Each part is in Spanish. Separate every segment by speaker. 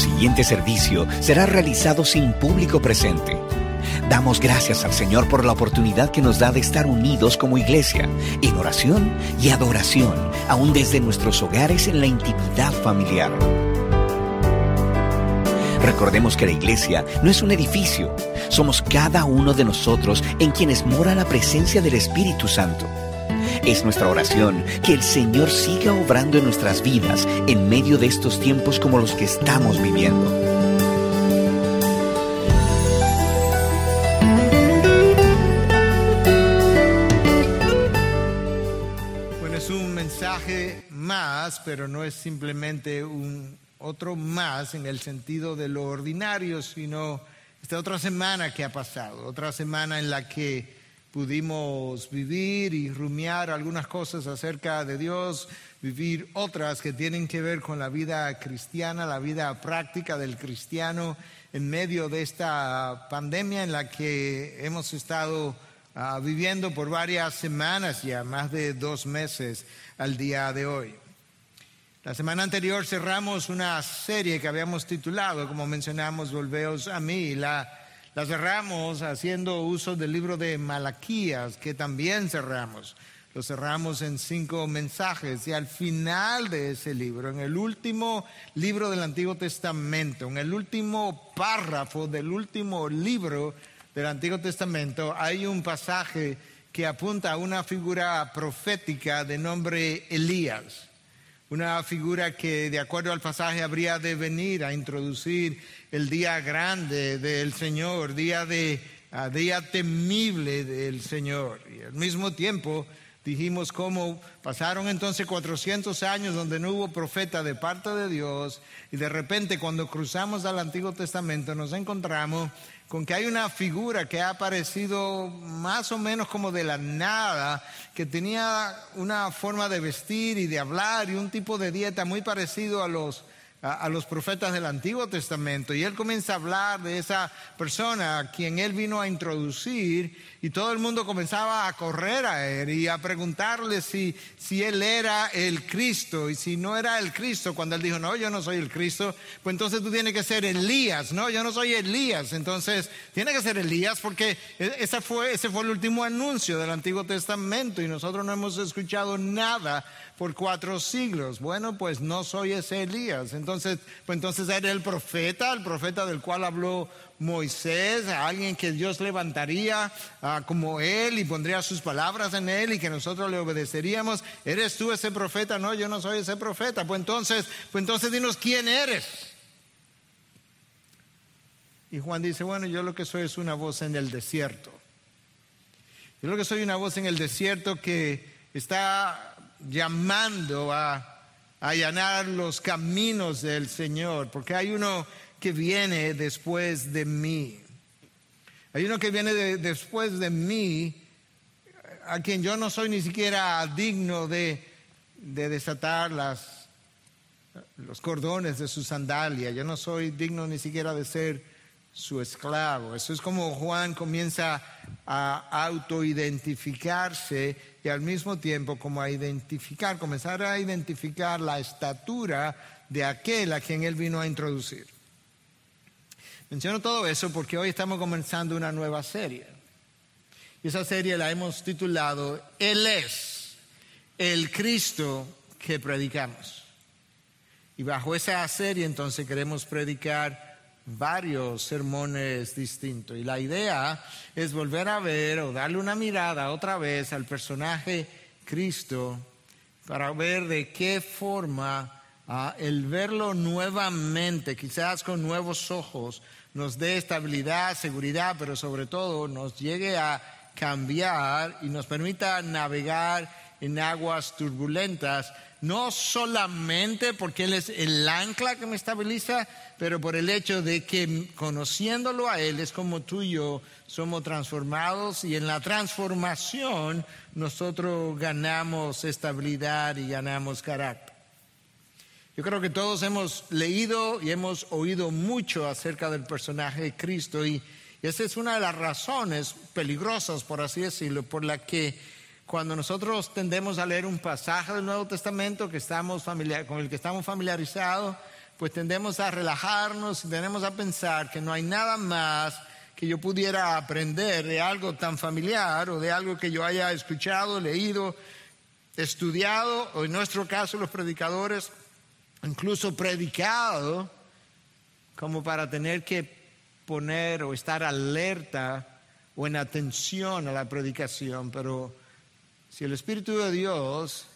Speaker 1: Siguiente servicio será realizado sin público presente. Damos gracias al Señor por la oportunidad que nos da de estar unidos como iglesia, en oración y adoración, aún desde nuestros hogares en la intimidad familiar. Recordemos que la iglesia no es un edificio, somos cada uno de nosotros en quienes mora la presencia del Espíritu Santo. Es nuestra oración que el Señor siga obrando en nuestras vidas en medio de estos tiempos como los que estamos viviendo.
Speaker 2: Bueno, es un mensaje más, pero no es simplemente un otro más en el sentido de lo ordinario, sino esta otra semana que ha pasado, otra semana en la que pudimos vivir y rumiar algunas cosas acerca de Dios, vivir otras que tienen que ver con la vida cristiana, la vida práctica del cristiano en medio de esta pandemia en la que hemos estado ah, viviendo por varias semanas ya, más de dos meses al día de hoy. La semana anterior cerramos una serie que habíamos titulado, como mencionamos, Volveos a mí. La la cerramos haciendo uso del libro de Malaquías, que también cerramos. Lo cerramos en cinco mensajes y al final de ese libro, en el último libro del Antiguo Testamento, en el último párrafo del último libro del Antiguo Testamento, hay un pasaje que apunta a una figura profética de nombre Elías una figura que de acuerdo al pasaje habría de venir a introducir el día grande del Señor, día de ah, día temible del Señor. Y al mismo tiempo dijimos cómo pasaron entonces 400 años donde no hubo profeta de parte de Dios y de repente cuando cruzamos al Antiguo Testamento nos encontramos con que hay una figura que ha aparecido más o menos como de la nada, que tenía una forma de vestir y de hablar y un tipo de dieta muy parecido a los a, los profetas del Antiguo Testamento y él comienza a hablar de esa persona a quien él vino a introducir y todo el mundo comenzaba a correr a él y a preguntarle si, si él era el Cristo y si no era el Cristo, cuando él dijo, no, yo no soy el Cristo, pues entonces tú tienes que ser Elías, no, yo no soy Elías, entonces tiene que ser Elías porque e, ese fue, ese fue el último anuncio del Antiguo Testamento y nosotros no hemos escuchado nada por cuatro siglos. Bueno, pues no soy ese Elías. Entonces, pues entonces era el profeta, el profeta del cual habló Moisés, alguien que Dios levantaría ah, como él y pondría sus palabras en él y que nosotros le obedeceríamos. ¿Eres tú ese profeta? No, yo no soy ese profeta. Pues entonces, pues entonces dinos quién eres. Y Juan dice, bueno, yo lo que soy es una voz en el desierto. Yo lo que soy una voz en el desierto que está llamando a, allanar los caminos del Señor, porque hay uno que viene después de mí. Hay uno que viene después de mí, a quien yo no soy ni siquiera digno de, de desatar las, los cordones de su sandalia. Yo no soy digno ni siquiera de ser su esclavo. Eso es como Juan comienza a autoidentificarse y al mismo tiempo como a identificar, comenzar a identificar la estatura de aquel a quien él vino a introducir. Menciono todo eso porque hoy estamos comenzando una nueva serie. Y esa serie la hemos titulado Él es el Cristo que predicamos. Y bajo esa serie entonces queremos predicar varios sermones distintos. Y la idea es volver a ver o darle una mirada otra vez al personaje Cristo para ver de qué forma ah, el verlo nuevamente, quizás con nuevos ojos, nos dé estabilidad, seguridad, pero sobre todo nos llegue a cambiar y nos permita navegar en aguas turbulentas no solamente porque Él es el ancla que me estabiliza, pero por el hecho de que conociéndolo a Él es como tú y yo somos transformados y en la transformación nosotros ganamos estabilidad y ganamos carácter. Yo creo que todos hemos leído y hemos oído mucho acerca del personaje de Cristo y, esa es una de las razones peligrosas, por así decirlo, por la que cuando nosotros tendemos a leer un pasaje del Nuevo Testamento que estamos con el que estamos familiarizados, pues tendemos a relajarnos y tenemos a pensar que no hay nada más que yo pudiera aprender de algo tan familiar o de algo que yo haya escuchado, leído, estudiado, o en nuestro caso los predicadores, incluso predicado, como para tener que poner o estar alerta o en atención a la predicación, pero si el Espíritu de Dios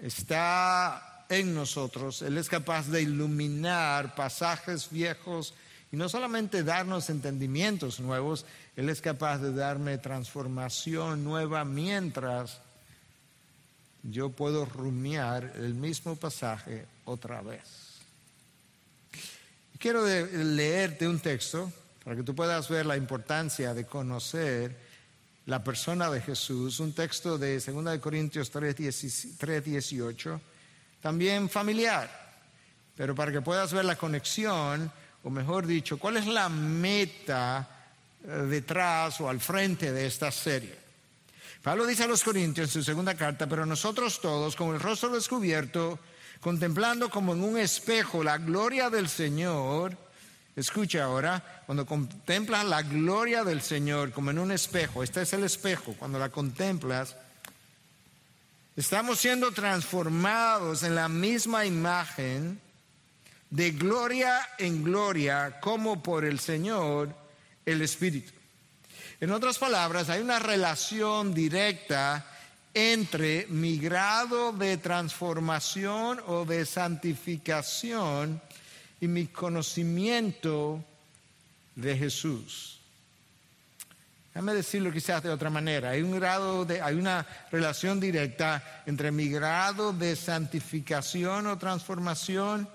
Speaker 2: está en nosotros, Él es capaz de iluminar pasajes viejos y no solamente darnos entendimientos nuevos, Él es capaz de darme transformación nueva mientras yo puedo rumiar el mismo pasaje otra vez. Quiero leerte un texto para que tú puedas ver la importancia de conocer la persona de Jesús, un texto de 2 Corintios 3:18, también familiar, pero para que puedas ver la conexión o mejor dicho, cuál es la meta eh, detrás o al frente de esta serie. Pablo dice a los Corintios en su segunda carta, pero nosotros todos, con el rostro descubierto, contemplando como en un espejo la gloria del Señor, escucha ahora, cuando contemplas la gloria del Señor como en un espejo, este es el espejo, cuando la contemplas, estamos siendo transformados en la misma imagen de gloria en gloria como por el Señor el Espíritu. En otras palabras, hay una relación directa entre mi grado de transformación o de santificación y mi conocimiento de Jesús. Déjame decirlo quizás de otra manera. Hay un grado de, hay una relación directa entre mi grado de santificación o transformación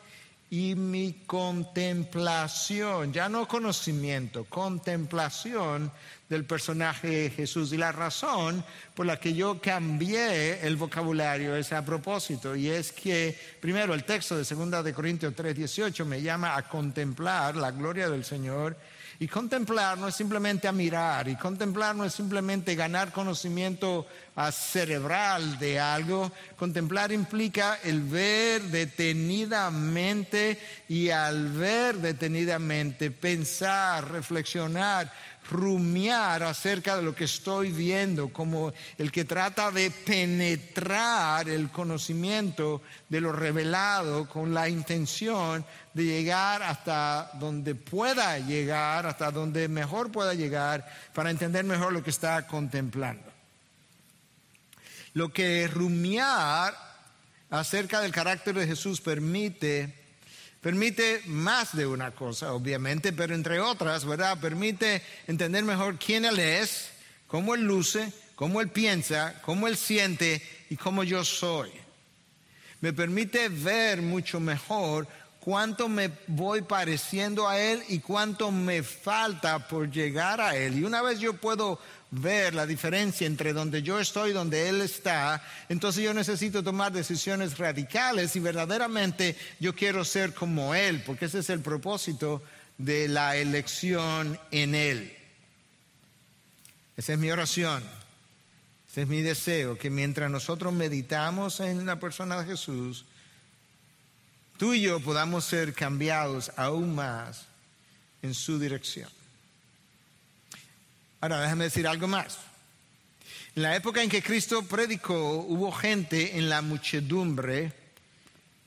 Speaker 2: y mi contemplación, ya no conocimiento, contemplación del personaje de Jesús. Y la razón por la que yo cambié el vocabulario es a propósito, y es que, primero, el texto de 2 de Corintios 3:18 me llama a contemplar la gloria del Señor y contemplar no es simplemente a mirar, y contemplar no es simplemente ganar conocimiento cerebral de algo. Contemplar implica el ver detenidamente y al ver detenidamente pensar, reflexionar, rumiar acerca de lo que estoy viendo, como el que trata de penetrar el conocimiento de lo revelado con la intención de llegar hasta donde pueda llegar, hasta donde mejor pueda llegar, para entender mejor lo que está contemplando. Lo que rumiar acerca del carácter de Jesús permite Permite más de una cosa, obviamente, pero entre otras, ¿verdad? Permite entender mejor quién Él es, cómo Él luce, cómo Él piensa, cómo Él siente y cómo yo soy. Me permite ver mucho mejor cuánto me voy pareciendo a Él y cuánto me falta por llegar a Él. Y una vez yo puedo ver la diferencia entre donde yo estoy y donde Él está, entonces yo necesito tomar decisiones radicales y verdaderamente yo quiero ser como Él, porque ese es el propósito de la elección en Él. Esa es mi oración, ese es mi deseo, que mientras nosotros meditamos en la persona de Jesús, tú y yo podamos ser cambiados aún más en su dirección. Ahora, déjame decir algo más. En la época en que Cristo predicó, hubo gente en la muchedumbre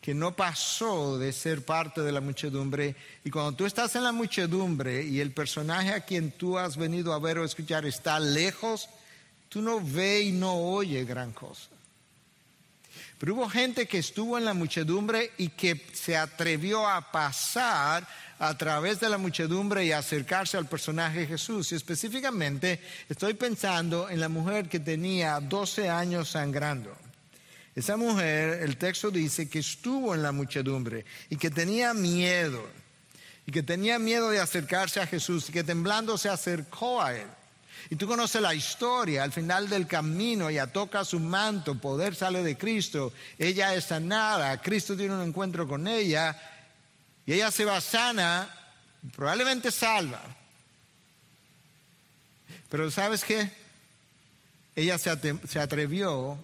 Speaker 2: que no pasó de ser parte de la muchedumbre. Y cuando tú estás en la muchedumbre y el personaje a quien tú has venido a ver o escuchar está lejos, tú no ves y no oyes gran cosa. Pero hubo gente que estuvo en la muchedumbre y que se atrevió a pasar a través de la muchedumbre y acercarse al personaje Jesús. Y específicamente estoy pensando en la mujer que tenía 12 años sangrando. Esa mujer, el texto dice que estuvo en la muchedumbre y que tenía miedo, y que tenía miedo de acercarse a Jesús y que temblando se acercó a él. Y tú conoces la historia, al final del camino ella toca su manto, poder sale de Cristo, ella es sanada, Cristo tiene un encuentro con ella y ella se va sana, probablemente salva. Pero ¿sabes qué? Ella se atrevió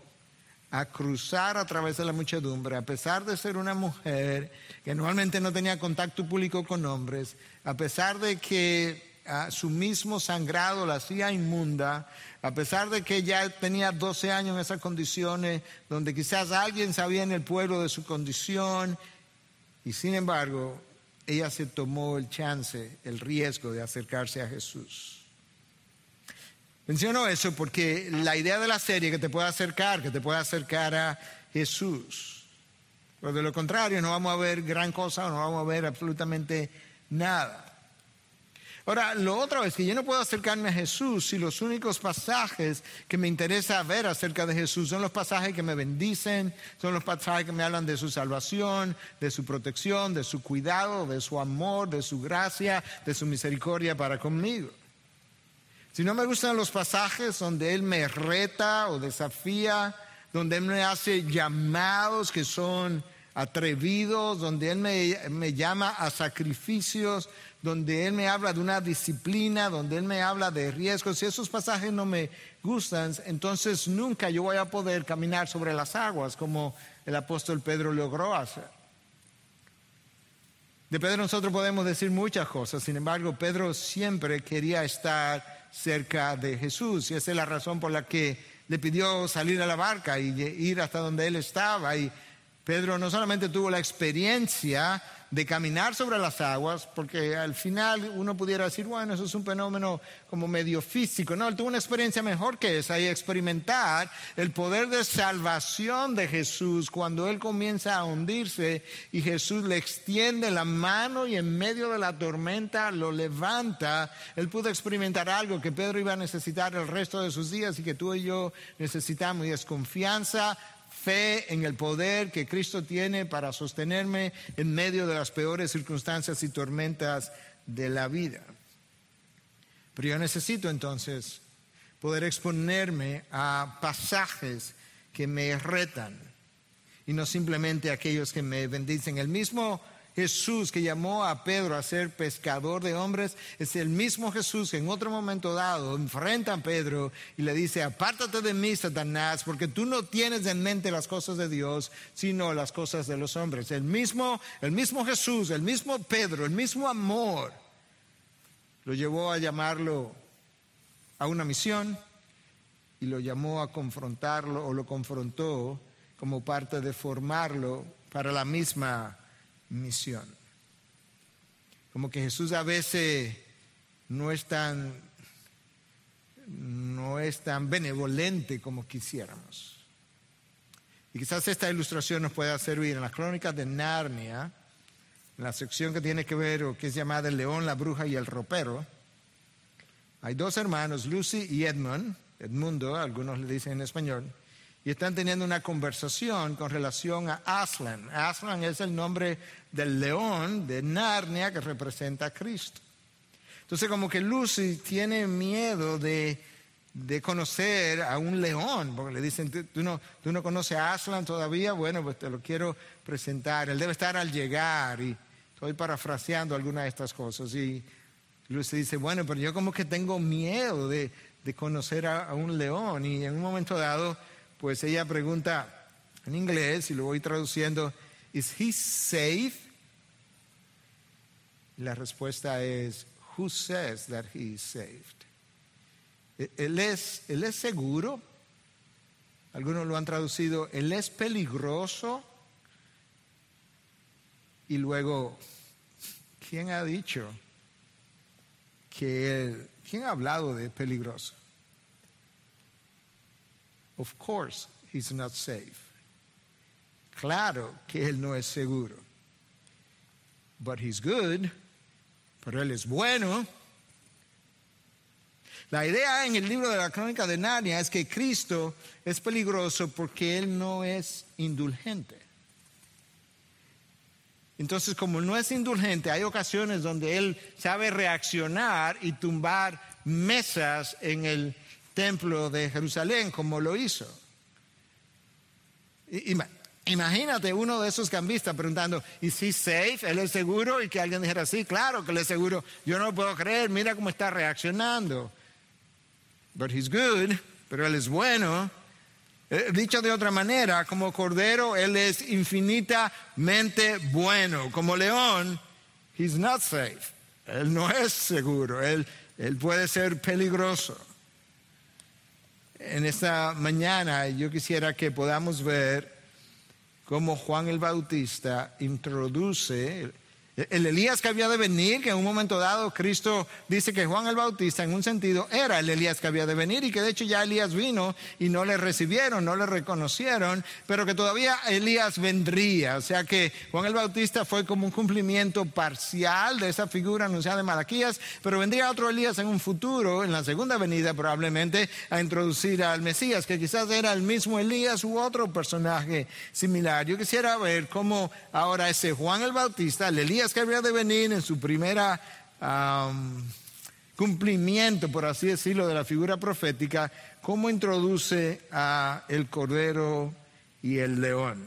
Speaker 2: a cruzar a través de la muchedumbre, a pesar de ser una mujer que normalmente no tenía contacto público con hombres, a pesar de que ah, su mismo sangrado la hacía inmunda, a pesar de que ya tenía 12 años en esas condiciones, donde quizás alguien sabía en el pueblo de su condición, y sin embargo, ella se tomó el chance, el riesgo de acercarse a Jesús. Menciono eso porque la idea de la serie que te puede acercar, que te puede acercar a Jesús. Pero de lo contrario, no vamos a ver gran cosa, no vamos a ver absolutamente nada. Ahora, lo otro es que yo no puedo acercarme a Jesús si los únicos pasajes que me interesa ver acerca de Jesús son los pasajes que me bendicen, son los pasajes que me hablan de su salvación, de su protección, de su cuidado, de su amor, de su gracia, de su misericordia para conmigo. Si no me gustan los pasajes donde Él me reta o desafía, donde Él me hace llamados que son atrevidos, donde Él me, me llama a sacrificios, donde Él me habla de una disciplina, donde Él me habla de riesgos. Si esos pasajes no me gustan, entonces nunca yo voy a poder caminar sobre las aguas como el apóstol Pedro logró hacer. De Pedro nosotros podemos decir muchas cosas, sin embargo Pedro siempre quería estar cerca de Jesús y esa es la razón por la que le pidió salir a la barca y ir hasta donde él estaba. Y Pedro no solamente tuvo la experiencia de caminar sobre las aguas, porque al final uno pudiera decir, bueno, eso es un fenómeno como medio físico. No, él tuvo una experiencia mejor que esa y experimentar el poder de salvación de Jesús cuando él comienza a hundirse y Jesús le extiende la mano y en medio de la tormenta lo levanta. Él pudo experimentar algo que Pedro iba a necesitar el resto de sus días y que tú y yo necesitamos y es confianza fe en el poder que Cristo tiene para sostenerme en medio de las peores circunstancias y tormentas de la vida. Pero yo necesito entonces poder exponerme a pasajes que me retan y no simplemente aquellos que me bendicen. El mismo Jesús que llamó a Pedro a ser pescador de hombres es el mismo Jesús que en otro momento dado enfrenta a Pedro y le dice, apártate de mí, Satanás, porque tú no tienes en mente las cosas de Dios, sino las cosas de los hombres. El mismo, el mismo Jesús, el mismo Pedro, el mismo amor, lo llevó a llamarlo a una misión y lo llamó a confrontarlo o lo confrontó como parte de formarlo para la misma misión. Como que Jesús a veces no es tan, no es tan benevolente como quisiéramos. Y quizás esta ilustración nos pueda servir en las crónicas de Narnia, en la sección que tiene que ver o que es llamada El león, la bruja y el ropero. Hay dos hermanos, Lucy y Edmund, Edmundo, algunos le dicen en español, y están teniendo una conversación con relación a Aslan. Aslan es el nombre del león de Narnia que representa a Cristo. Entonces como que Lucy tiene miedo de, conocer a un león, porque le dicen, ¿tú no, tú no conoces a Aslan todavía, bueno, pues te lo quiero presentar, él debe estar al llegar y estoy parafraseando algunas de estas cosas y Lucy dice, bueno, pero yo como que tengo miedo de, conocer a un león y en un momento dado pues ella pregunta en inglés y lo voy traduciendo, ¿Is he safe? la respuesta es, Who says that he is saved? ¿E-, ¿Él es, ¿Él es seguro? Algunos lo han traducido, Él es peligroso. Y luego, ¿quién ha dicho que Él, quién ha hablado de peligroso? Of course, he's not safe. Claro que él no es seguro. But he's good. Pero él es bueno. La idea en el libro de la crónica de Narnia es que Cristo es peligroso porque Él no es indulgente. Entonces, como no es indulgente, hay ocasiones donde Él sabe reaccionar y tumbar mesas en el templo de Jerusalén como lo hizo. Imagínate uno de esos cambistas preguntando, ¿is he safe? ¿Él es seguro? Y que alguien dijera, sí, claro que él es seguro. Yo no lo puedo creer, mira cómo está reaccionando. But he's good, pero él es bueno. Eh, dicho de otra manera, como cordero, Él es infinitamente bueno. Como león, He's not safe. Él no es seguro. Él, él puede ser peligroso. En esta mañana yo quisiera que podamos ver cómo Juan el Bautista introduce el Elías que había de venir, que en un momento dado Cristo dice que Juan el Bautista en un sentido era el Elías que había de venir y que de hecho ya Elías vino y no le recibieron, no le reconocieron, pero que todavía Elías vendría. O sea que Juan el Bautista fue como un cumplimiento parcial de esa figura anunciada en Malaquías, pero vendría otro Elías en un futuro, en la segunda venida probablemente, a introducir al Mesías, que quizás era el mismo Elías u otro personaje similar. Yo quisiera ver cómo ahora ese Juan el Bautista, el Elías, que había de venir en su primera cumplimiento, por así decirlo, de la figura profética, cómo introduce a el cordero y el león.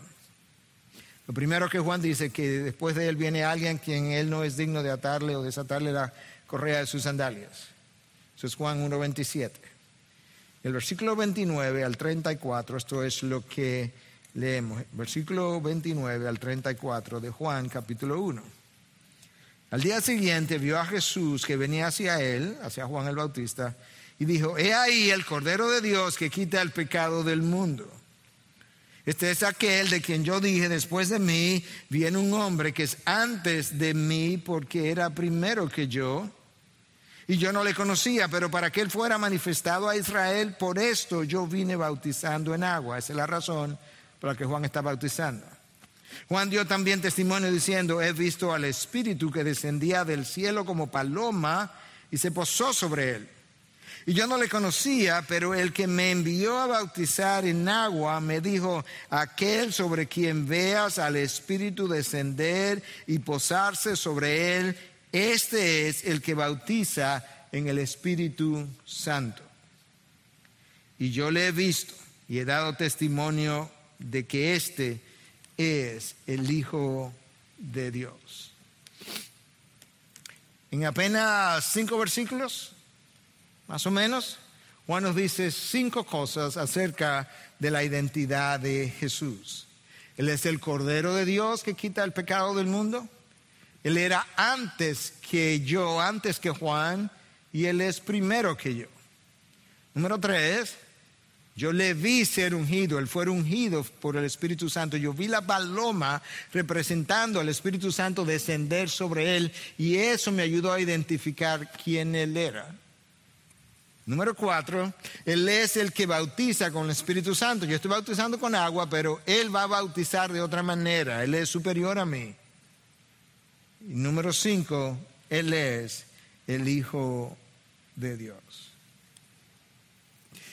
Speaker 2: Lo primero que Juan dice que después de él viene alguien quien él no es digno de atarle o desatarle la correa de sus sandalias. Eso es Juan 1.27. El versículo 29 al 34, esto es lo que leemos. Versículo 29 al 34 de Juan capítulo 1. Al día siguiente vio a Jesús que venía hacia él, hacia Juan el Bautista, y dijo, he ahí el Cordero de Dios que quita el pecado del mundo. Este es aquel de quien yo dije, después de mí viene un hombre que es antes de mí porque era primero que yo. Y yo no le conocía, pero para que él fuera manifestado a Israel, por esto yo vine bautizando en agua. Esa es la razón por la que Juan está bautizando. Juan dio también testimonio diciendo, he visto al Espíritu que descendía del cielo como paloma y se posó sobre él. Y yo no le conocía, pero el que me envió a bautizar en agua me dijo, aquel sobre quien veas al Espíritu descender y posarse sobre él, este es el que bautiza en el Espíritu Santo. Y yo le he visto y he dado testimonio de que éste es el Hijo de Dios. En apenas cinco versículos, más o menos, Juan nos dice cinco cosas acerca de la identidad de Jesús. Él es el Cordero de Dios que quita el pecado del mundo. Él era antes que yo, antes que Juan, y Él es primero que yo. Número tres, yo le vi ser ungido, él fue ungido por el Espíritu Santo. Yo vi la paloma representando al Espíritu Santo descender sobre él y eso me ayudó a identificar quién él era. Número cuatro, Él es el que bautiza con el Espíritu Santo. Yo estoy bautizando con agua, pero Él va a bautizar de otra manera. Él es superior a mí. Y número cinco, Él es el Hijo de Dios.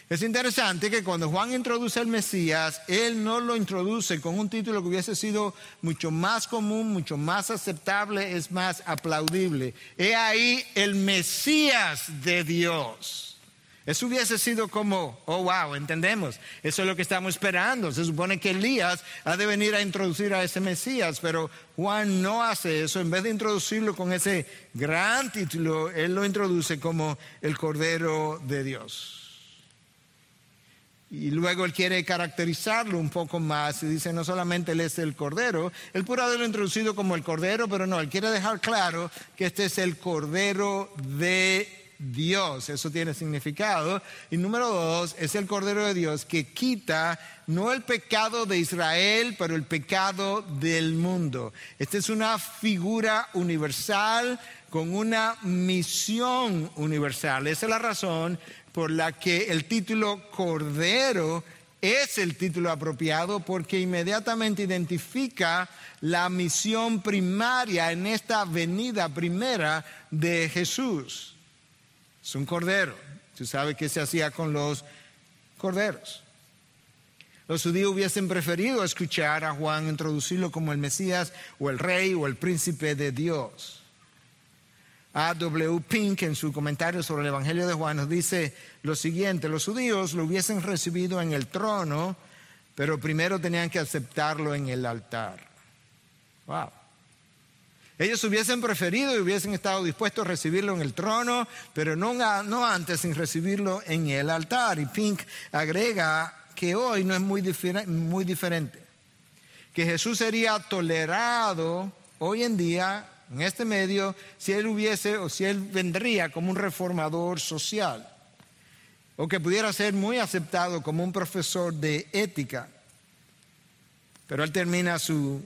Speaker 2: Es interesante que cuando Juan introduce al Mesías, él no lo introduce con un título que hubiese sido mucho más común, mucho más aceptable, es más aplaudible. He ahí el Mesías de Dios. Eso hubiese sido como, oh wow, entendemos, eso es lo que estamos esperando. Se supone que Elías ha de venir a introducir a ese Mesías, pero Juan no hace eso. En vez de introducirlo con ese gran título, él lo introduce como el Cordero de Dios. Y luego él quiere caracterizarlo un poco más y dice, no solamente él es el Cordero, él pudo haberlo introducido como el Cordero, pero no, él quiere dejar claro que este es el Cordero de Dios, eso tiene significado. Y número dos, es el Cordero de Dios que quita no el pecado de Israel, pero el pecado del mundo. Esta es una figura universal con una misión universal. Esa es la razón por la que el título Cordero es el título apropiado porque inmediatamente identifica la misión primaria en esta venida primera de Jesús. Es un cordero. Tú sabes qué se hacía con los corderos. Los judíos hubiesen preferido escuchar a Juan introducirlo como el Mesías o el rey o el príncipe de Dios. A. W. Pink en su comentario sobre el Evangelio de Juan nos dice lo siguiente, los judíos lo hubiesen recibido en el trono, pero primero tenían que aceptarlo en el altar. Wow. Ellos hubiesen preferido y hubiesen estado dispuestos a recibirlo en el trono, pero no, antes sin recibirlo en el altar. Y Pink agrega que hoy no es muy, muy diferente. Que Jesús sería tolerado hoy en día en este medio si él hubiese o si él vendría como un reformador social o que pudiera ser muy aceptado como un profesor de ética. Pero él termina su,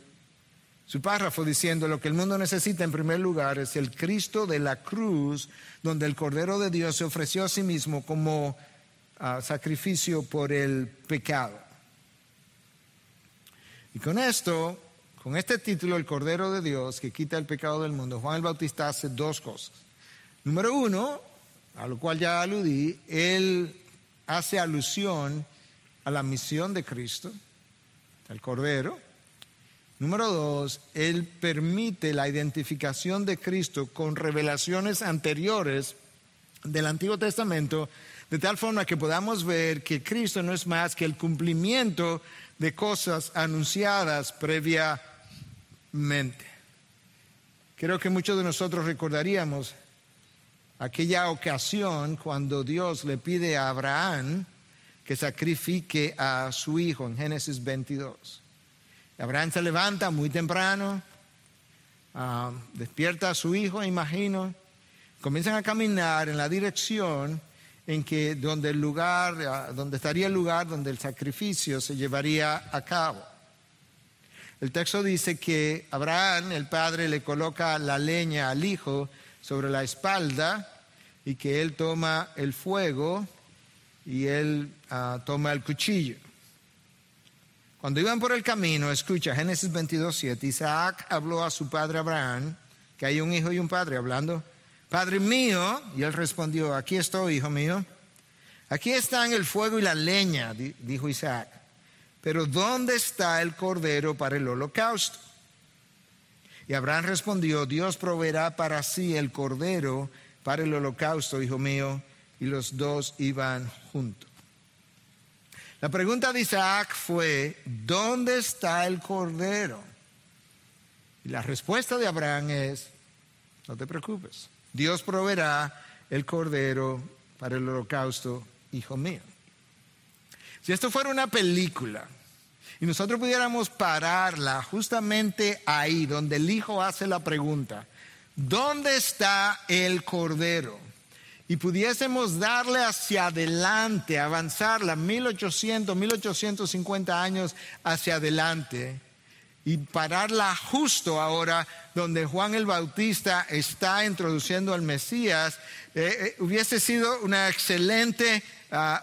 Speaker 2: su párrafo diciendo lo que el mundo necesita en primer lugar es el Cristo de la cruz, donde el Cordero de Dios se ofreció a sí mismo como ah, sacrificio por el pecado. Y con esto con este título, el Cordero de Dios que quita el pecado del mundo, Juan el Bautista hace dos cosas. Número uno, a lo cual ya aludí, él hace alusión a la misión de Cristo, el Cordero. Número dos, él permite la identificación de Cristo con revelaciones anteriores del Antiguo Testamento, de tal forma que podamos ver que Cristo no es más que el cumplimiento de cosas anunciadas previa mente. Creo que muchos de nosotros recordaríamos aquella ocasión cuando Dios le pide a Abraham que sacrifique a su hijo en Génesis 22. Abraham se levanta muy temprano, ah, despierta a su hijo, imagino, comienzan a caminar en la dirección en que donde el lugar, ah, donde estaría el lugar donde el sacrificio se llevaría a cabo. El texto dice que Abraham, el padre, le coloca la leña al hijo sobre la espalda y que él toma el fuego y él ah, toma el cuchillo. Cuando iban por el camino, escucha Génesis 22, 7, Isaac habló a su padre Abraham, que hay un hijo y un padre hablando, Padre mío, y él respondió, aquí estoy, hijo mío, aquí están el fuego y la leña, dijo Isaac pero ¿dónde está el cordero para el holocausto? Y Abraham respondió, Dios proveerá para sí el cordero para el holocausto, hijo mío, y los dos iban juntos. La pregunta de Isaac fue, ¿dónde está el cordero? Y la respuesta de Abraham es, no te preocupes, Dios proveerá el cordero para el holocausto, hijo mío. Si esto fuera una película y nosotros pudiéramos pararla justamente ahí donde el hijo hace la pregunta, ¿dónde está el cordero? Y pudiésemos darle hacia adelante, avanzarla 1800, 1850 años hacia adelante y pararla justo ahora donde Juan el Bautista está introduciendo al Mesías, eh, eh, hubiese sido una excelente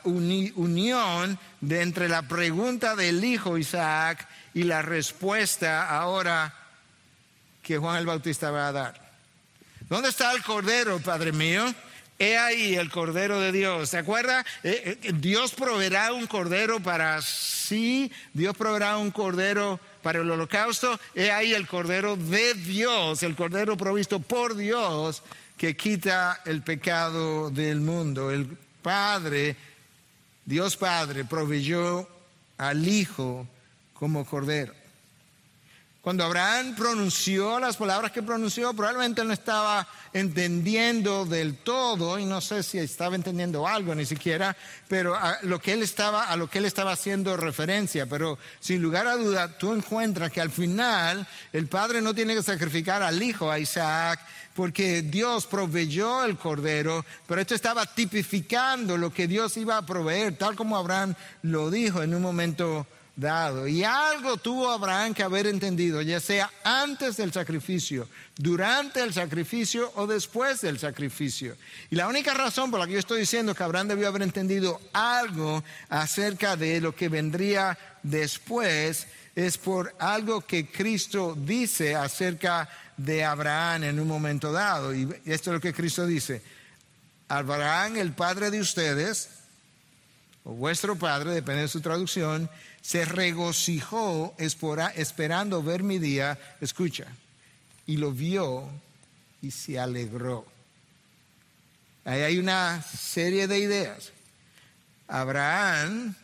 Speaker 2: unión de entre la pregunta del hijo Isaac y la respuesta ahora que Juan el Bautista va a dar. ¿Dónde está el cordero, Padre mío? He ahí el cordero de Dios. ¿Se acuerda? Eh, eh, Dios proveerá un cordero para sí, Dios proveerá un cordero para el holocausto. He ahí el cordero de Dios, el cordero provisto por Dios que quita el pecado del mundo. El Padre, Dios Padre, proveyó al Hijo como Cordero. Cuando Abraham pronunció las palabras que pronunció, probablemente no estaba entendiendo del todo, y no sé si estaba entendiendo algo ni siquiera, pero a lo que él estaba, a lo que él estaba haciendo referencia. Pero sin lugar a duda, tú encuentras que al final el padre no tiene que sacrificar al hijo, a Isaac, porque Dios proveyó el cordero, pero esto estaba tipificando lo que Dios iba a proveer, tal como Abraham lo dijo en un momento dado. Y algo tuvo Abraham que haber entendido, ya sea antes del sacrificio, durante el sacrificio o después del sacrificio. Y la única razón por la que yo estoy diciendo que Abraham debió haber entendido algo acerca de lo que vendría después es por algo que Cristo dice acerca de Abraham en un momento dado. Y esto es lo que Cristo dice. Abraham, el padre de ustedes, o vuestro padre, depende de su traducción, se regocijó esperando ver mi día, escucha, y lo vio y se alegró. Ahí hay una serie de ideas. Abraham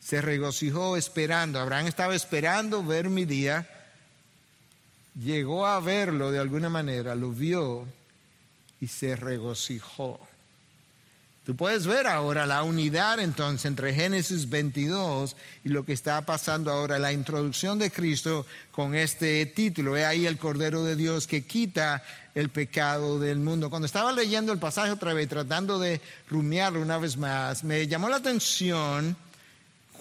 Speaker 2: se regocijó esperando, Abraham estaba esperando ver mi día llegó a verlo de alguna manera, lo vio y se regocijó. Tú puedes ver ahora la unidad entonces entre Génesis 22 y lo que está pasando ahora, la introducción de Cristo con este título. He ahí el Cordero de Dios que quita el pecado del mundo. Cuando estaba leyendo el pasaje otra vez, tratando de rumiarlo una vez más, me llamó la atención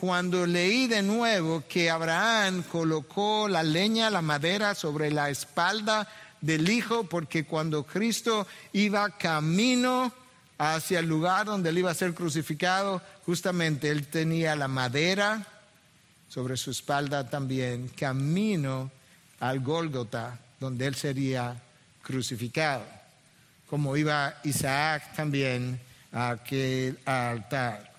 Speaker 2: cuando leí de nuevo que Abraham colocó la leña, la madera sobre la espalda del Hijo, porque cuando Cristo iba camino hacia el lugar donde él iba a ser crucificado, justamente él tenía la madera sobre su espalda también, camino al Gólgota, donde él sería crucificado, como iba Isaac también a aquel altar.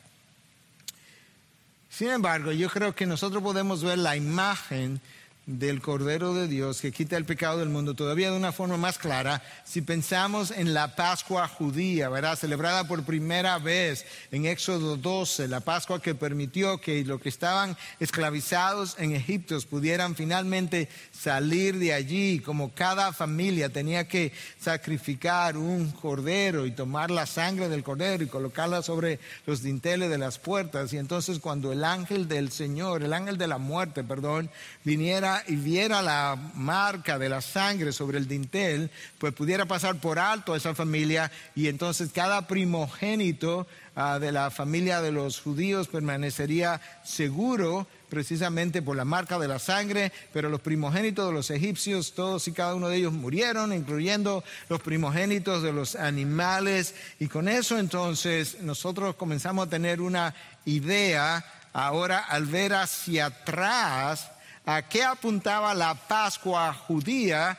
Speaker 2: Sin embargo, yo creo que nosotros podemos ver la imagen del Cordero de Dios que quita el pecado del mundo todavía de una forma más clara si pensamos en la Pascua judía, ¿verdad? Celebrada por primera vez en Éxodo 12, la Pascua que permitió que los que estaban esclavizados en Egipto pudieran finalmente salir de allí, como cada familia tenía que sacrificar un cordero y tomar la sangre del cordero y colocarla sobre los dinteles de las puertas y entonces cuando el ángel del Señor, el ángel de la muerte, perdón, viniera y viera la marca de la sangre sobre el dintel, pues pudiera pasar por alto a esa familia y entonces cada primogénito ah, de la familia de los judíos permanecería seguro precisamente por la marca de la sangre, pero los primogénitos de los egipcios, todos y cada uno de ellos murieron, incluyendo los primogénitos de los animales, y con eso entonces nosotros comenzamos a tener una idea ahora al ver hacia atrás a qué apuntaba la Pascua judía,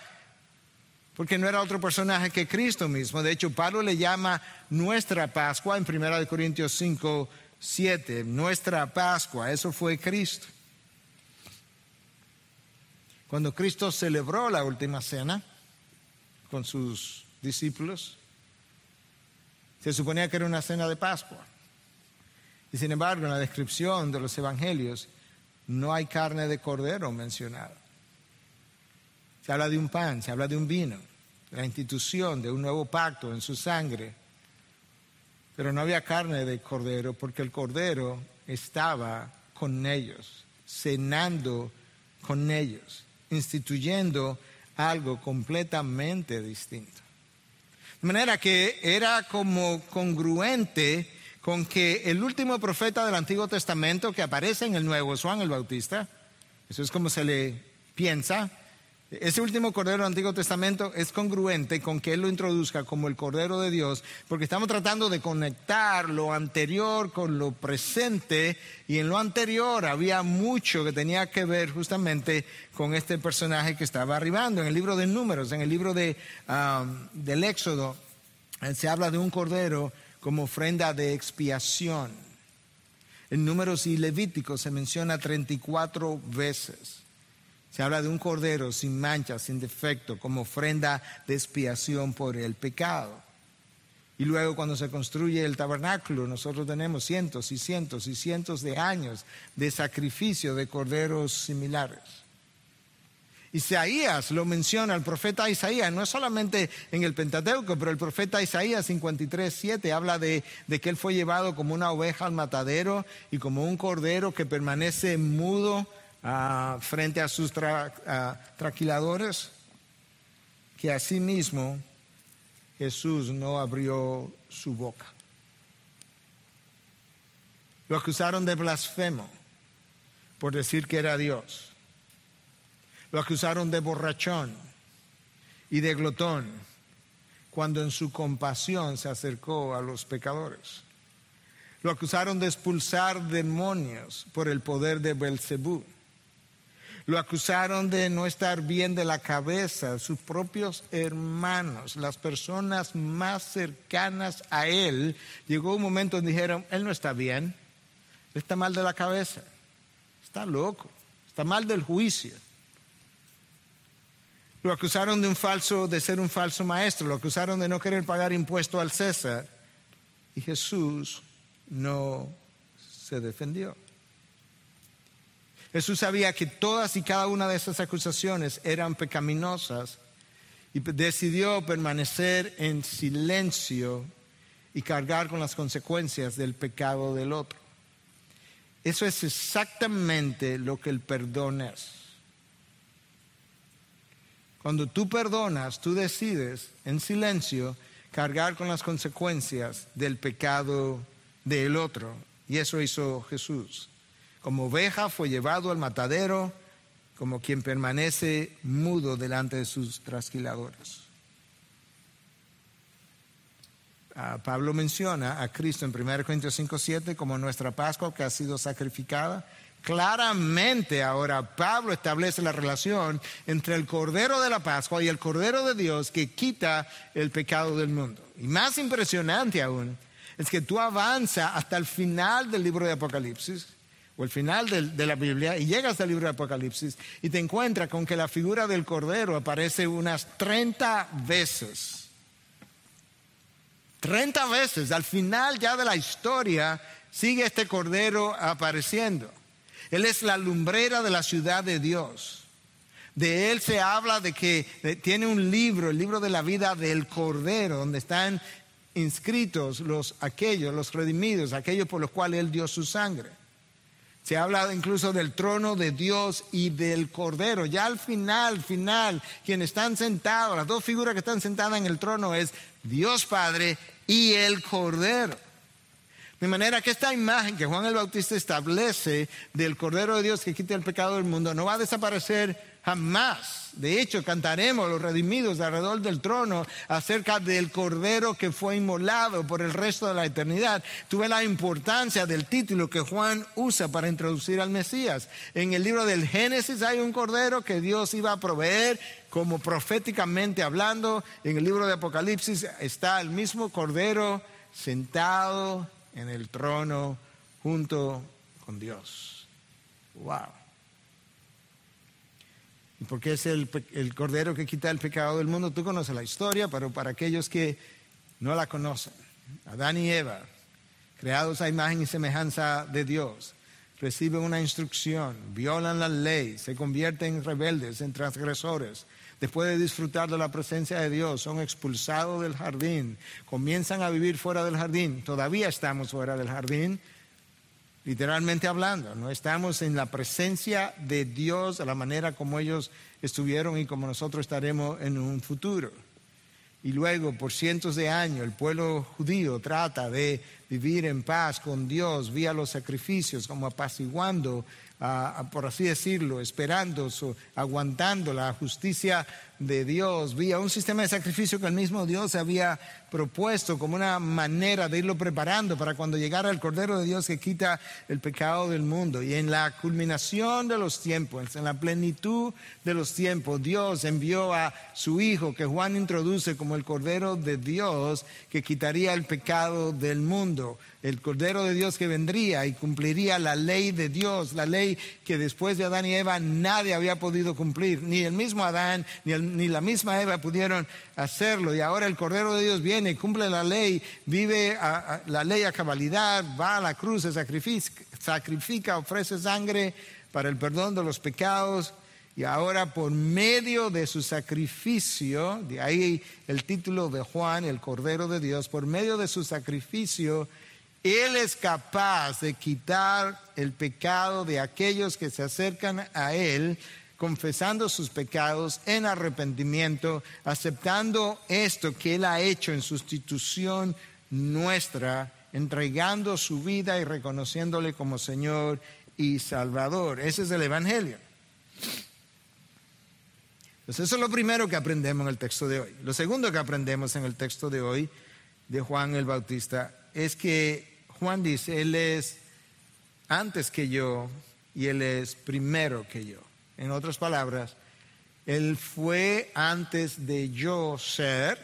Speaker 2: porque no era otro personaje que Cristo mismo. De hecho, Pablo le llama nuestra Pascua en 1 Corintios 5, 7, nuestra Pascua, eso fue Cristo. Cuando Cristo celebró la última cena con sus discípulos, se suponía que era una cena de Pascua. Y sin embargo, en la descripción de los evangelios, no hay carne de cordero mencionada. Se habla de un pan, se habla de un vino, la institución de un nuevo pacto en su sangre. Pero no había carne de cordero porque el cordero estaba con ellos, cenando con ellos, instituyendo algo completamente distinto. De manera que era como congruente con que el último profeta del Antiguo Testamento que aparece en el Nuevo es Juan el Bautista. Eso es como se le piensa. Ese último Cordero del Antiguo Testamento es congruente con que Él lo introduzca como el Cordero de Dios, porque estamos tratando de conectar lo anterior con lo presente, y en lo anterior había mucho que tenía que ver justamente con este personaje que estaba arribando. En el libro de Números, en el libro de, um, del Éxodo, se habla de un Cordero como ofrenda de expiación. En números y levíticos se menciona 34 veces. Se habla de un cordero sin mancha, sin defecto, como ofrenda de expiación por el pecado. Y luego cuando se construye el tabernáculo, nosotros tenemos cientos y cientos y cientos de años de sacrificio de corderos similares. Isaías lo menciona, el profeta Isaías, no es solamente en el Pentateuco, pero el profeta Isaías 53, 7 habla de, que él fue llevado como una oveja al matadero y como un cordero que permanece mudo ah, frente a sus ah, traquiladores, que asimismo Jesús no abrió su boca. Lo acusaron de blasfemo por decir que era Dios. Lo acusaron de borrachón y de glotón cuando en su compasión se acercó a los pecadores. Lo acusaron de expulsar demonios por el poder de Belcebú. Lo acusaron de no estar bien de la cabeza, sus propios hermanos, las personas más cercanas a él. Llegó un momento en dijeron, él no está bien, está mal de la cabeza, está loco, está mal del juicio. Lo acusaron de un falso, de ser un falso maestro, lo acusaron de no querer pagar impuesto al César. Y Jesús no se defendió. Jesús sabía que todas y cada una de esas acusaciones eran pecaminosas y decidió permanecer en silencio y cargar con las consecuencias del pecado del otro. Eso es exactamente lo que el perdón es. Cuando tú perdonas, tú decides en silencio cargar con las consecuencias del pecado del otro. Y eso hizo Jesús. Como oveja fue llevado al matadero, como quien permanece mudo delante de sus trasquiladores. Ah, Pablo menciona a Cristo en 1 Corintios 5, 7 como nuestra Pascua que ha sido sacrificada. Claramente ahora Pablo establece la relación entre el Cordero de la Pascua y el Cordero de Dios que quita el pecado del mundo. Y más impresionante aún es que tú avanzas hasta el final del libro de Apocalipsis o el final de, de, la Biblia y llegas al libro de Apocalipsis y te encuentras con que la figura del Cordero aparece unas 30 veces. 30 veces, al final ya de la historia, sigue este Cordero apareciendo. Él es la lumbrera de la ciudad de Dios. De él se habla de que tiene un libro, el libro de la vida del Cordero, donde están inscritos los aquellos, los redimidos, aquellos por los cuales él dio su sangre. Se habla incluso del trono de Dios y del Cordero. Ya al final, final, quienes están sentados, las dos figuras que están sentadas en el trono es Dios Padre y el Cordero. De manera que esta imagen que Juan el Bautista establece del Cordero de Dios que quita el pecado del mundo no va a desaparecer jamás. De hecho, cantaremos los redimidos alrededor del trono acerca del Cordero que fue inmolado por el resto de la eternidad. Tuve la importancia del título que Juan usa para introducir al Mesías. En el libro del Génesis hay un Cordero que Dios iba a proveer como proféticamente hablando. En el libro de Apocalipsis está el mismo Cordero sentado en el trono junto con Dios. Wow. ¿Y porque es el, el, cordero que quita el pecado del mundo? Tú conoces la historia, pero para aquellos que no la conocen, Adán y Eva, creados a imagen y semejanza de Dios, reciben una instrucción, violan la ley, se convierten en rebeldes, en transgresores, después de disfrutar de la presencia de Dios, son expulsados del jardín, comienzan a vivir fuera del jardín, todavía estamos fuera del jardín, literalmente hablando, no estamos en la presencia de Dios de la manera como ellos estuvieron y como nosotros estaremos en un futuro. Y luego, por cientos de años, el pueblo judío trata de vivir en paz con Dios vía los sacrificios, como apaciguando por así decirlo, esperando, aguantando la justicia de Dios, vía un sistema de sacrificio que el mismo Dios había propuesto como una manera de irlo preparando para cuando llegara el Cordero de Dios que quita el pecado del mundo. Y en la culminación de los tiempos, en la plenitud de los tiempos, Dios envió a su Hijo, que Juan introduce como el Cordero de Dios, que quitaría el pecado del mundo el Cordero de Dios que vendría y cumpliría la ley de Dios, la ley que después de Adán y Eva nadie había podido cumplir, ni el mismo Adán ni, la misma Eva pudieron hacerlo. Y ahora el Cordero de Dios viene, cumple la ley, vive la ley a cabalidad, va a la cruz, se sacrifica, sacrifica, ofrece sangre para el perdón de los pecados. Y ahora por medio de su sacrificio, de ahí el título de Juan, el Cordero de Dios, por medio de su sacrificio, él es capaz de quitar el pecado de aquellos que se acercan a Él confesando sus pecados en arrepentimiento, aceptando esto que Él ha hecho en sustitución nuestra, entregando su vida y reconociéndole como Señor y Salvador. Ese es el Evangelio. Entonces eso es lo primero que aprendemos en el texto de hoy. Lo segundo que aprendemos en el texto de hoy de Juan el Bautista es que Juan dice, Él es antes que yo y Él es primero que yo. En otras palabras, Él fue antes de yo ser,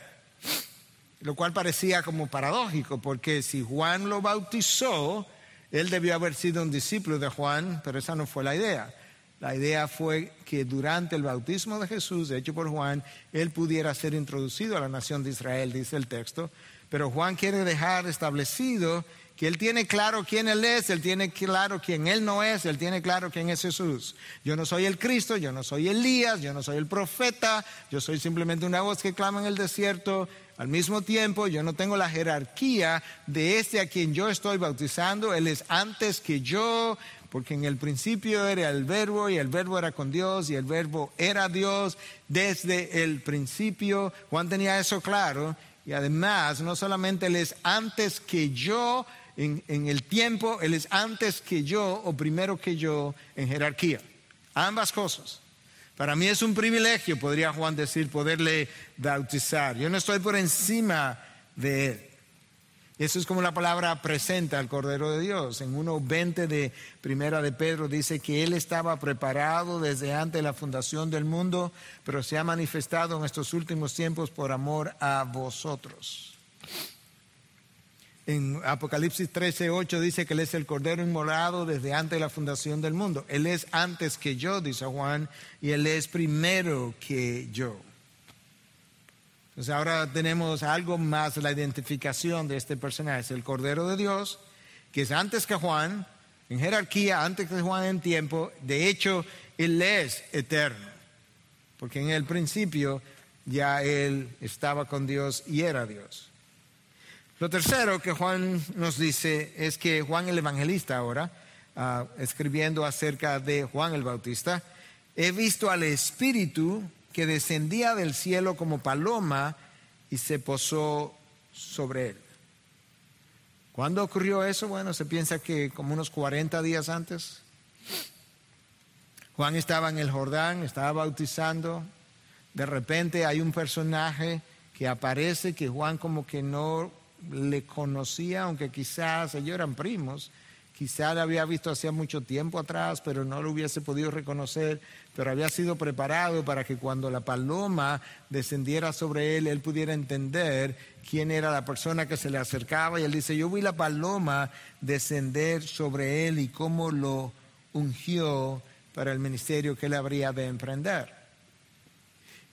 Speaker 2: lo cual parecía como paradójico, porque si Juan lo bautizó, Él debió haber sido un discípulo de Juan, pero esa no fue la idea. La idea fue que durante el bautismo de Jesús, hecho por Juan, Él pudiera ser introducido a la nación de Israel, dice el texto. Pero Juan quiere dejar establecido que él tiene claro quién él es, él tiene claro quién él no es, él tiene claro quién es Jesús. Yo no soy el Cristo, yo no soy Elías, yo no soy el profeta, yo soy simplemente una voz que clama en el desierto. al mismo tiempo yo no tengo la jerarquía de este a quien yo estoy bautizando, Él es antes que yo, porque en el principio era el verbo y el verbo era con Dios y el verbo era Dios desde el principio. Juan tenía eso claro y además no solamente Él es antes que yo en, el tiempo, Él es antes que yo o primero que yo en jerarquía. Ambas cosas. Para mí es un privilegio, podría Juan decir, poderle bautizar. Yo no estoy por encima de él. Eso es como la palabra presenta al Cordero de Dios. En 1.20 de Primera de Pedro dice que Él estaba preparado desde antes de la fundación del mundo, pero se ha manifestado en estos últimos tiempos por amor a vosotros. En Apocalipsis 13.8 dice que Él es el Cordero inmolado desde antes de la fundación del mundo. Él es antes que yo, dice Juan, y Él es primero que yo. Entonces ahora tenemos algo más, la identificación de este personaje. El Cordero de Dios, que es antes que Juan, en jerarquía, antes que Juan en tiempo. De hecho, Él es eterno, porque en el principio ya Él estaba con Dios y era Dios. Lo tercero que Juan nos dice es que Juan el Evangelista ahora, ah, escribiendo acerca de Juan el Bautista, he visto al Espíritu que descendía del cielo como paloma y se posó sobre él. ¿Cuándo ocurrió eso? Bueno, se piensa que como unos 40 días antes. Juan estaba en el Jordán, estaba bautizando. De repente hay un personaje que aparece que Juan como que no le conocía, aunque quizás ellos eran primos, quizás le había visto hacía mucho tiempo atrás, pero no lo hubiese podido reconocer pero había sido preparado para que cuando la paloma descendiera sobre él, él pudiera entender quién era la persona que se le acercaba. Y él dice, yo vi la paloma descender sobre él y cómo lo ungió para el ministerio que él habría de emprender.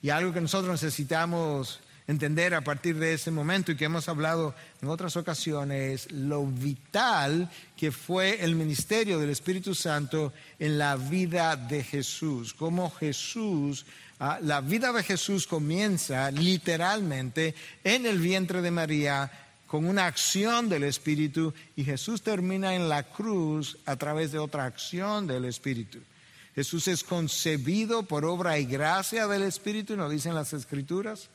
Speaker 2: Y algo que nosotros necesitamos entender a partir de ese momento y que hemos hablado en otras ocasiones, lo vital que fue el ministerio del Espíritu Santo en la vida de Jesús, cómo Jesús, ah, la vida de Jesús comienza literalmente en el vientre de María con una acción del Espíritu y Jesús termina en la cruz a través de otra acción del Espíritu. Jesús es concebido por obra y gracia del Espíritu, nos dicen las Escrituras.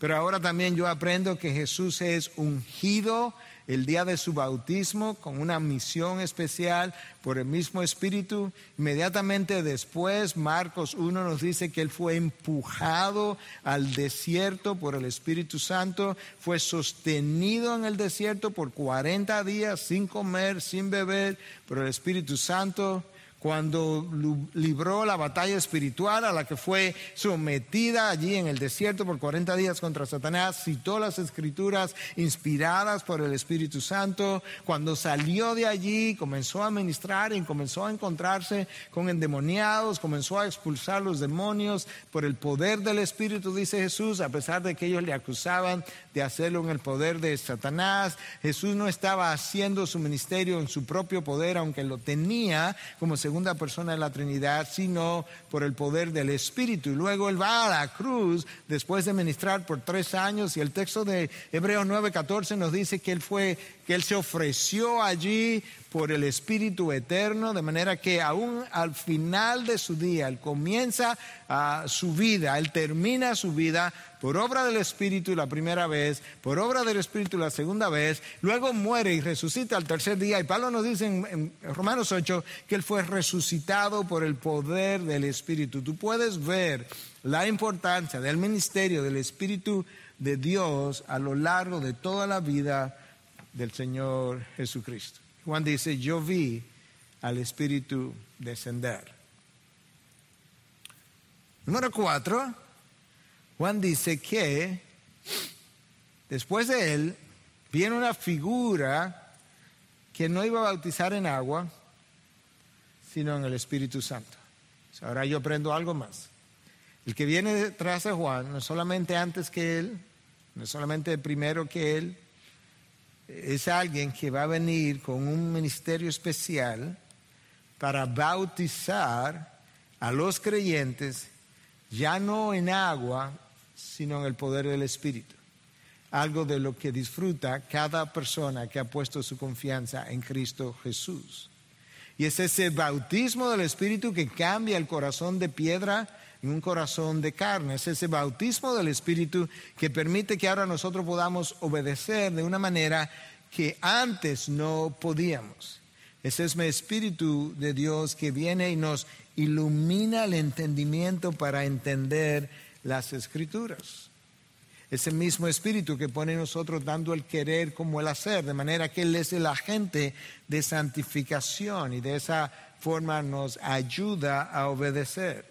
Speaker 2: Pero ahora también yo aprendo que Jesús es ungido el día de su bautismo con una misión especial por el mismo Espíritu. Inmediatamente después, Marcos 1 nos dice que él fue empujado al desierto por el Espíritu Santo, fue sostenido en el desierto por 40 días sin comer, sin beber por el Espíritu Santo cuando libró la batalla espiritual a la que fue sometida allí en el desierto por 40 días contra Satanás, citó las escrituras inspiradas por el Espíritu Santo, cuando salió de allí comenzó a ministrar y comenzó a encontrarse con endemoniados, comenzó a expulsar los demonios por el poder del Espíritu, dice Jesús, a pesar de que ellos le acusaban de hacerlo en el poder de Satanás. Jesús no estaba haciendo su ministerio en su propio poder, aunque lo tenía como se segunda persona de la Trinidad, sino por el poder del Espíritu. Y luego él va a la cruz después de ministrar por tres años y el texto de Hebreos 9:14 nos dice que él fue, que él se ofreció allí por el Espíritu eterno, de manera que aún al final de su día, él comienza a su vida, él termina su vida por obra del Espíritu la primera vez, por obra del Espíritu la segunda vez, luego muere y resucita al tercer día. Y Pablo nos dice en, Romanos 8 que él fue resucitado por el poder del Espíritu. Tú puedes ver la importancia del ministerio del Espíritu de Dios a lo largo de toda la vida del Señor Jesucristo. Juan dice, yo vi al Espíritu descender. Número cuatro, Juan dice que después de él viene una figura que no iba a bautizar en agua, sino en el Espíritu Santo. Ahora yo aprendo algo más. El que viene detrás de Juan no solamente antes que él, no solamente primero que él, es alguien que va a venir con un ministerio especial para bautizar a los creyentes ya no en agua, sino en el poder del Espíritu. algo de lo que disfruta cada persona que ha puesto su confianza en Cristo Jesús. Y es ese bautismo del Espíritu que cambia el corazón de piedra en un corazón de carne. Es ese bautismo del Espíritu que permite que ahora nosotros podamos obedecer de una manera que antes no podíamos. Ese es el Espíritu de Dios que viene y nos ilumina el entendimiento para entender las Escrituras. Ese mismo espíritu que pone en nosotros dando el querer como el hacer, de manera que Él es el agente de santificación y de esa forma nos ayuda a obedecer.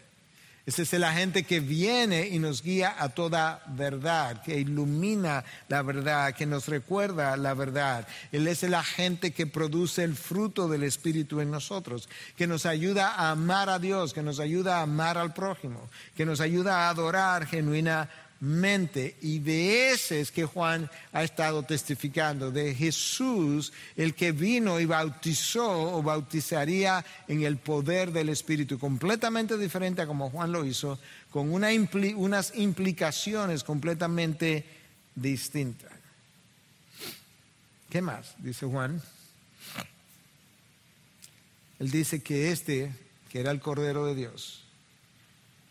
Speaker 2: Ese es el agente que viene y nos guía a toda verdad, que ilumina la verdad, que nos recuerda la verdad. Él es el agente que produce el fruto del Espíritu en nosotros, que nos ayuda a amar a Dios, que nos ayuda a amar al prójimo, que nos ayuda a adorar genuinamente mente. Y de ese es que Juan ha estado testificando, de Jesús, el que vino y bautizó o bautizaría en el poder del Espíritu, completamente diferente a como Juan lo hizo, con una unas implicaciones completamente distintas. ¿Qué más? Dice Juan. Él dice que este, que era el Cordero de Dios,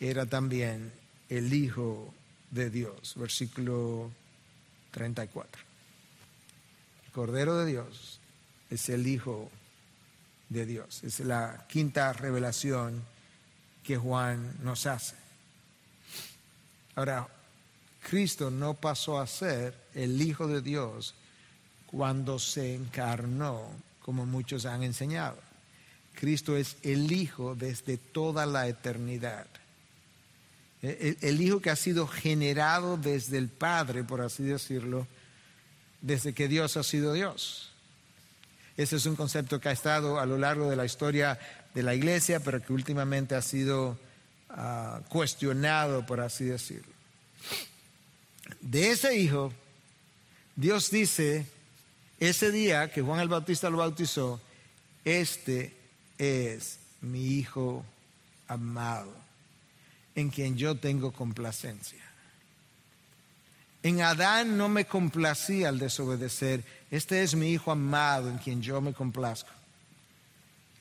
Speaker 2: era también el Hijo de Dios, versículo 34. El Cordero de Dios es el Hijo de Dios. Es la quinta revelación que Juan nos hace. Ahora, Cristo no pasó a ser el Hijo de Dios cuando se encarnó, como muchos han enseñado. Cristo es el Hijo desde toda la eternidad. El, Hijo que ha sido generado desde el Padre, por así decirlo, desde que Dios ha sido Dios. Ese es un concepto que ha estado a lo largo de la historia de la iglesia, pero que últimamente ha sido ah, cuestionado, por así decirlo. De ese Hijo, Dios dice, ese día que Juan el Bautista lo bautizó, este es mi Hijo amado en quien yo tengo complacencia. En Adán no me complacía al desobedecer. Este es mi Hijo amado en quien yo me complazco.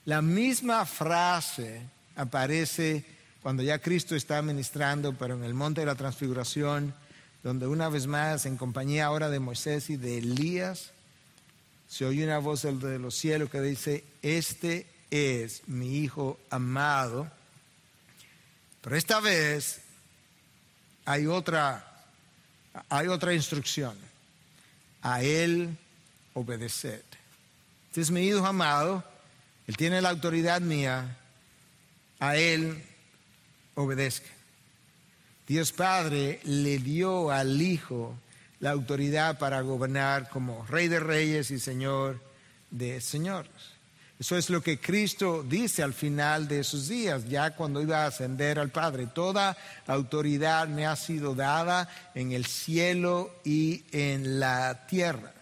Speaker 2: La misma frase aparece cuando ya Cristo está ministrando, pero en el monte de la transfiguración, donde una vez más, en compañía ahora de Moisés y de Elías, se oye una voz de los cielos que dice, este es mi Hijo amado pero esta vez hay otra, hay otra instrucción. A Él obedecer. Este es mi hijo amado, Él tiene la autoridad mía, a Él obedezca. Dios Padre le dio al Hijo la autoridad para gobernar como Rey de Reyes y Señor de Señores. Eso es lo que Cristo dice al final de sus días, ya cuando iba a ascender al Padre. Toda autoridad me ha sido dada en el cielo y en la tierra.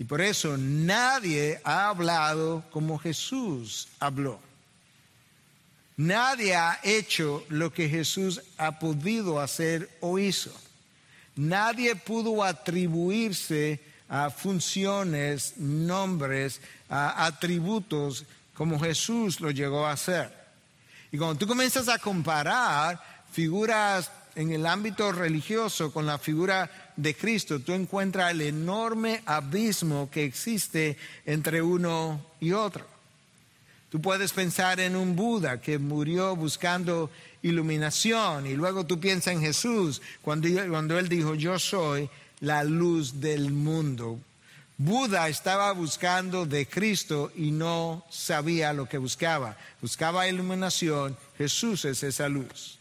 Speaker 2: Y por eso nadie ha hablado como Jesús habló. Nadie ha hecho lo que Jesús ha podido hacer o hizo. Nadie pudo atribuirse a funciones, nombres, a atributos como Jesús lo llegó a hacer. Y cuando tú comienzas a comparar figuras en el ámbito religioso con la figura de Cristo, tú encuentras el enorme abismo que existe entre uno y otro. Tú puedes pensar en un Buda que murió buscando iluminación y luego tú piensas en Jesús cuando, cuando él dijo, yo soy la luz del mundo. Buda estaba buscando de Cristo y no sabía lo que buscaba. Buscaba iluminación, Jesús es esa luz.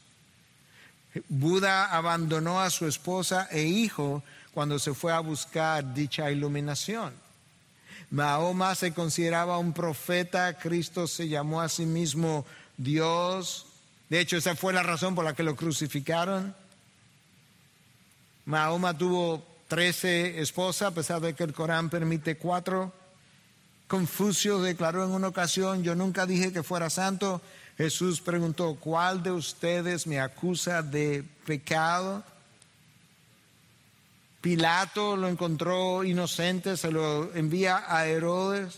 Speaker 2: Buda abandonó a su esposa e hijo cuando se fue a buscar dicha iluminación. Mahoma se consideraba un profeta, Cristo se llamó a sí mismo Dios. De hecho, esa fue la razón por la que lo crucificaron. Mahoma tuvo trece esposas, a pesar de que el Corán permite cuatro. Confucio declaró en una ocasión, yo nunca dije que fuera santo. Jesús preguntó, ¿cuál de ustedes me acusa de pecado? Pilato lo encontró inocente, se lo envía a Herodes.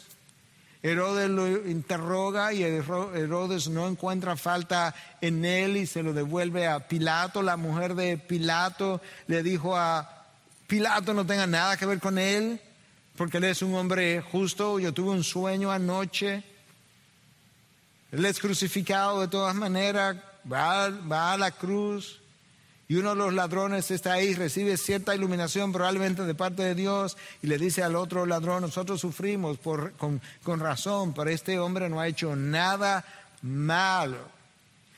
Speaker 2: Herodes lo interroga y Herodes no encuentra falta en él y se lo devuelve a Pilato. La mujer de Pilato le dijo a Pilato no tenga nada que ver con él, porque él es un hombre justo. Yo tuve un sueño anoche. Él es crucificado de todas maneras, va, a la cruz y uno de los ladrones está ahí, recibe cierta iluminación probablemente de parte de Dios y le dice al otro ladrón, nosotros sufrimos por, con, con razón, pero este hombre no ha hecho nada malo.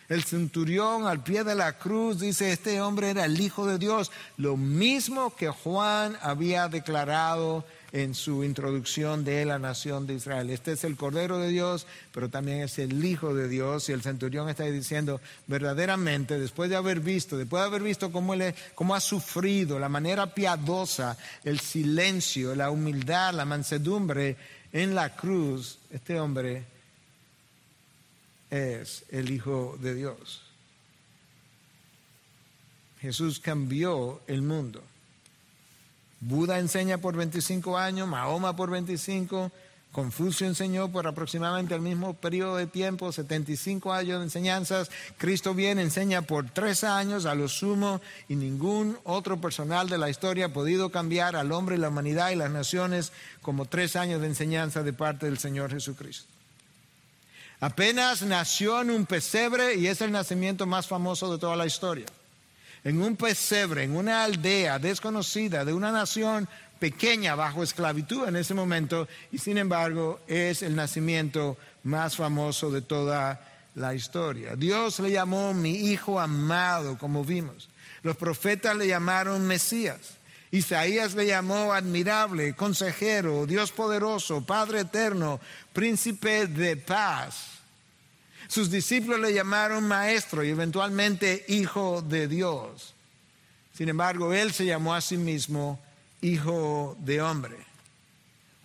Speaker 2: El centurión al pie de la cruz dice, este hombre era el Hijo de Dios, lo mismo que Juan había declarado en su introducción de la nación de Israel. Este es el Cordero de Dios, pero también es el Hijo de Dios. Y el centurión está diciendo, verdaderamente, después de haber visto, después de haber visto cómo, él, cómo ha sufrido, la manera piadosa, el silencio, la humildad, la mansedumbre en la cruz, este hombre es el Hijo de Dios. Jesús cambió el mundo. Buda enseña por 25 años, Mahoma por 25, Confucio enseñó por aproximadamente el mismo periodo de tiempo, 75 años de enseñanzas, Cristo viene, enseña por tres años a lo sumo y ningún otro personal de la historia ha podido cambiar al hombre, la humanidad y las naciones como tres años de enseñanza de parte del Señor Jesucristo. Apenas nació en un pesebre y es el nacimiento más famoso de toda la historia en un pesebre, en una aldea desconocida de una nación pequeña bajo esclavitud en ese momento y sin embargo es el nacimiento más famoso de toda la historia. Dios le llamó mi hijo amado, como vimos. Los profetas le llamaron Mesías. Isaías le llamó admirable, consejero, Dios poderoso, Padre eterno, príncipe de paz. Sus discípulos le llamaron maestro y eventualmente hijo de Dios. Sin embargo, él se llamó a sí mismo hijo de hombre.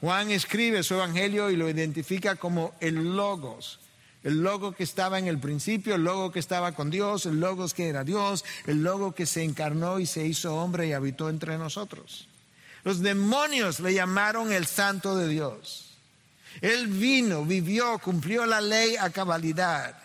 Speaker 2: Juan escribe su evangelio y lo identifica como el logos. El logo que estaba en el principio, el logo que estaba con Dios, el logos que era Dios, el logo que se encarnó y se hizo hombre y habitó entre nosotros. Los demonios le llamaron el santo de Dios. Él vino, vivió, cumplió la ley a cabalidad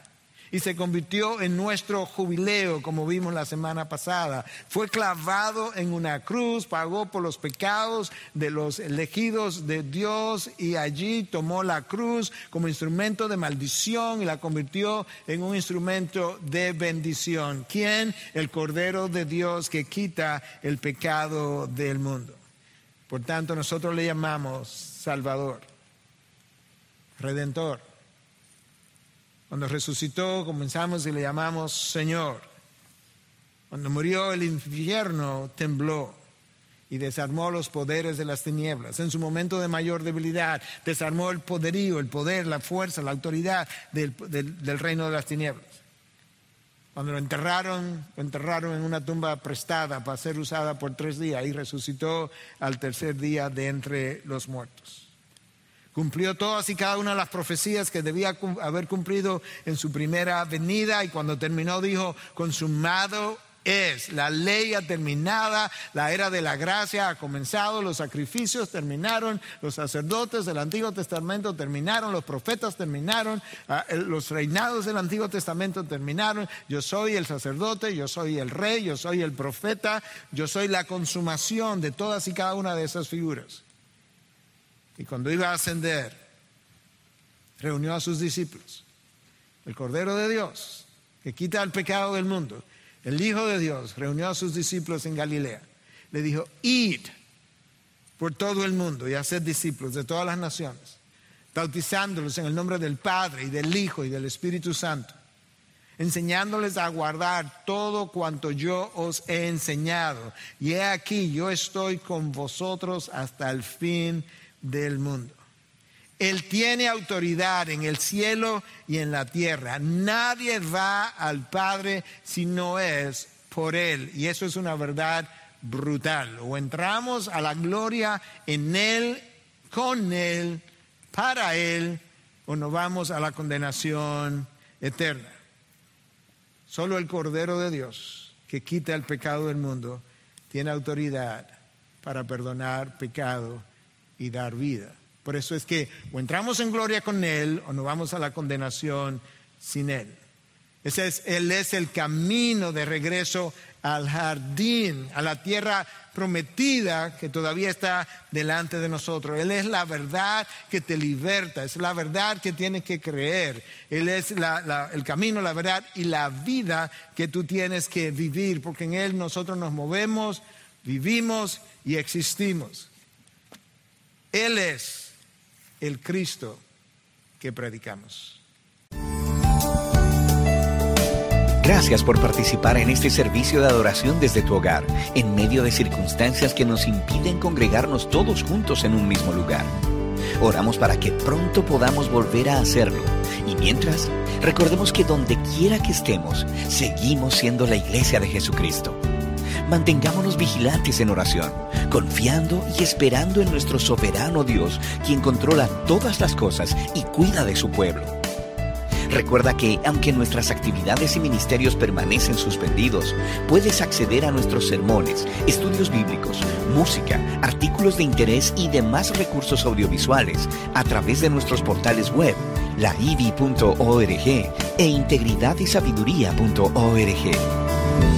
Speaker 2: y se convirtió en nuestro jubileo, como vimos la semana pasada. Fue clavado en una cruz, pagó por los pecados de los elegidos de Dios y allí tomó la cruz como instrumento de maldición y la convirtió en un instrumento de bendición. ¿Quién? El Cordero de Dios que quita el pecado del mundo. Por tanto, nosotros le llamamos Salvador redentor. Cuando resucitó comenzamos y le llamamos Señor. Cuando murió el infierno tembló y desarmó los poderes de las tinieblas. En su momento de mayor debilidad, desarmó el poderío, el poder, la fuerza, la autoridad del, reino de las tinieblas. Cuando lo enterraron, lo enterraron en una tumba prestada para ser usada por tres días y resucitó al tercer día de entre los muertos. Cumplió todas y cada una de las profecías que debía haber cumplido en su primera venida y cuando terminó dijo, consumado es, la ley ha terminado, la era de la gracia ha comenzado, los sacrificios terminaron, los sacerdotes del Antiguo Testamento terminaron, los profetas terminaron, ah, los reinados del Antiguo Testamento terminaron, yo soy el sacerdote, yo soy el rey, yo soy el profeta, yo soy la consumación de todas y cada una de esas figuras. Y cuando iba a ascender, reunió a sus discípulos. El Cordero de Dios, que quita el pecado del mundo, el Hijo de Dios, reunió a sus discípulos en Galilea. Le dijo, id por todo el mundo y haced discípulos de todas las naciones, bautizándolos en el nombre del Padre y del Hijo y del Espíritu Santo, enseñándoles a guardar todo cuanto yo os he enseñado. Y he aquí, yo estoy con vosotros hasta el fin del mundo. Él tiene autoridad en el cielo y en la tierra. Nadie va al Padre si no es por Él. Y eso es una verdad brutal. O entramos a la gloria en Él, con Él, para Él, o nos vamos a la condenación eterna. Solo el Cordero de Dios, que quita el pecado del mundo, tiene autoridad para perdonar pecado y dar vida. Por eso es que o entramos en gloria con Él o no vamos a la condenación sin Él. Ese es, él es el camino de regreso al jardín, a la tierra prometida que todavía está delante de nosotros. Él es la verdad que te liberta, es la verdad que tienes que creer. Él es el camino, la verdad y la vida que tú tienes que vivir, porque en Él nosotros nos movemos, vivimos y existimos. Él es el Cristo que predicamos.
Speaker 1: Gracias por participar en este servicio de adoración desde tu hogar, en medio de circunstancias que nos impiden congregarnos todos juntos en un mismo lugar. Oramos para que pronto podamos volver a hacerlo. Y mientras, recordemos que donde quiera que estemos, seguimos siendo la iglesia de Jesucristo. Mantengámonos vigilantes en oración, confiando y esperando en nuestro soberano Dios, quien controla todas las cosas y cuida de su pueblo. Recuerda que, aunque nuestras actividades y ministerios permanecen suspendidos, puedes acceder a nuestros sermones, estudios bíblicos, música, artículos de interés y demás recursos audiovisuales a través de nuestros portales web, laivi.org e integridadysabiduría.org.